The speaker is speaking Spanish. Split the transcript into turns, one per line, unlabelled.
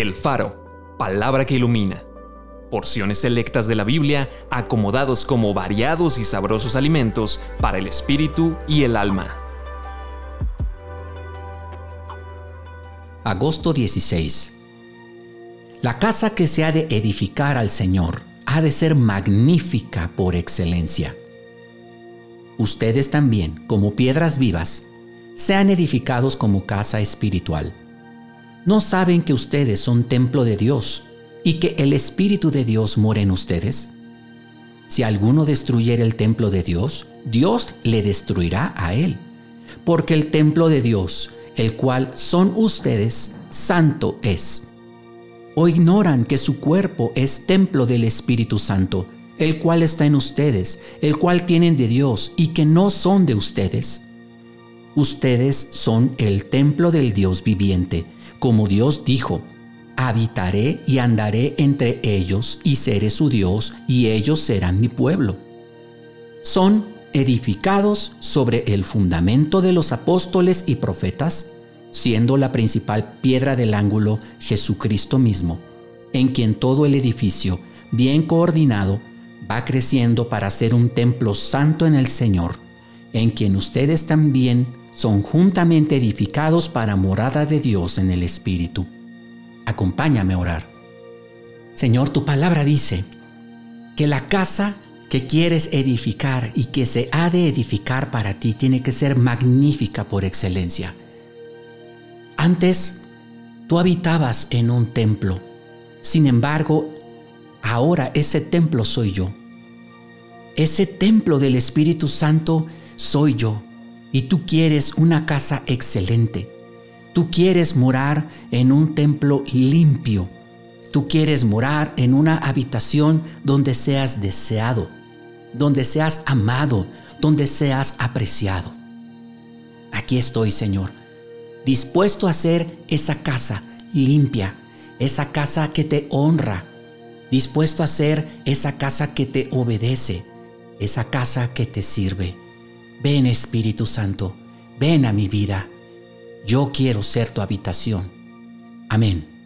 El Faro, palabra que ilumina. Porciones selectas de la Biblia acomodados como variados y sabrosos alimentos para el espíritu y el alma.
Agosto 16. La casa que se ha de edificar al Señor ha de ser magnífica por excelencia. Ustedes también, como piedras vivas, sean edificados como casa espiritual ¿No saben que ustedes son templo de Dios y que el Espíritu de Dios mora en ustedes? Si alguno destruyera el templo de Dios, Dios le destruirá a él. Porque el templo de Dios, el cual son ustedes, santo es. ¿O ignoran que su cuerpo es templo del Espíritu Santo, el cual está en ustedes, el cual tienen de Dios y que no son de ustedes? Ustedes son el templo del Dios viviente como Dios dijo, habitaré y andaré entre ellos y seré su Dios y ellos serán mi pueblo. Son edificados sobre el fundamento de los apóstoles y profetas, siendo la principal piedra del ángulo Jesucristo mismo, en quien todo el edificio, bien coordinado, va creciendo para ser un templo santo en el Señor, en quien ustedes también son juntamente edificados para morada de Dios en el Espíritu. Acompáñame a orar. Señor, tu palabra dice que la casa que quieres edificar y que se ha de edificar para ti tiene que ser magnífica por excelencia. Antes, tú habitabas en un templo. Sin embargo, ahora ese templo soy yo. Ese templo del Espíritu Santo soy yo y tú quieres una casa excelente. Tú quieres morar en un templo limpio. Tú quieres morar en una habitación donde seas deseado, donde seas amado, donde seas apreciado. Aquí estoy, Señor, dispuesto a hacer esa casa limpia, esa casa que te honra, dispuesto a hacer esa casa que te obedece, esa casa que te sirve. Ven Espíritu Santo, ven a mi vida. Yo quiero ser tu habitación. Amén.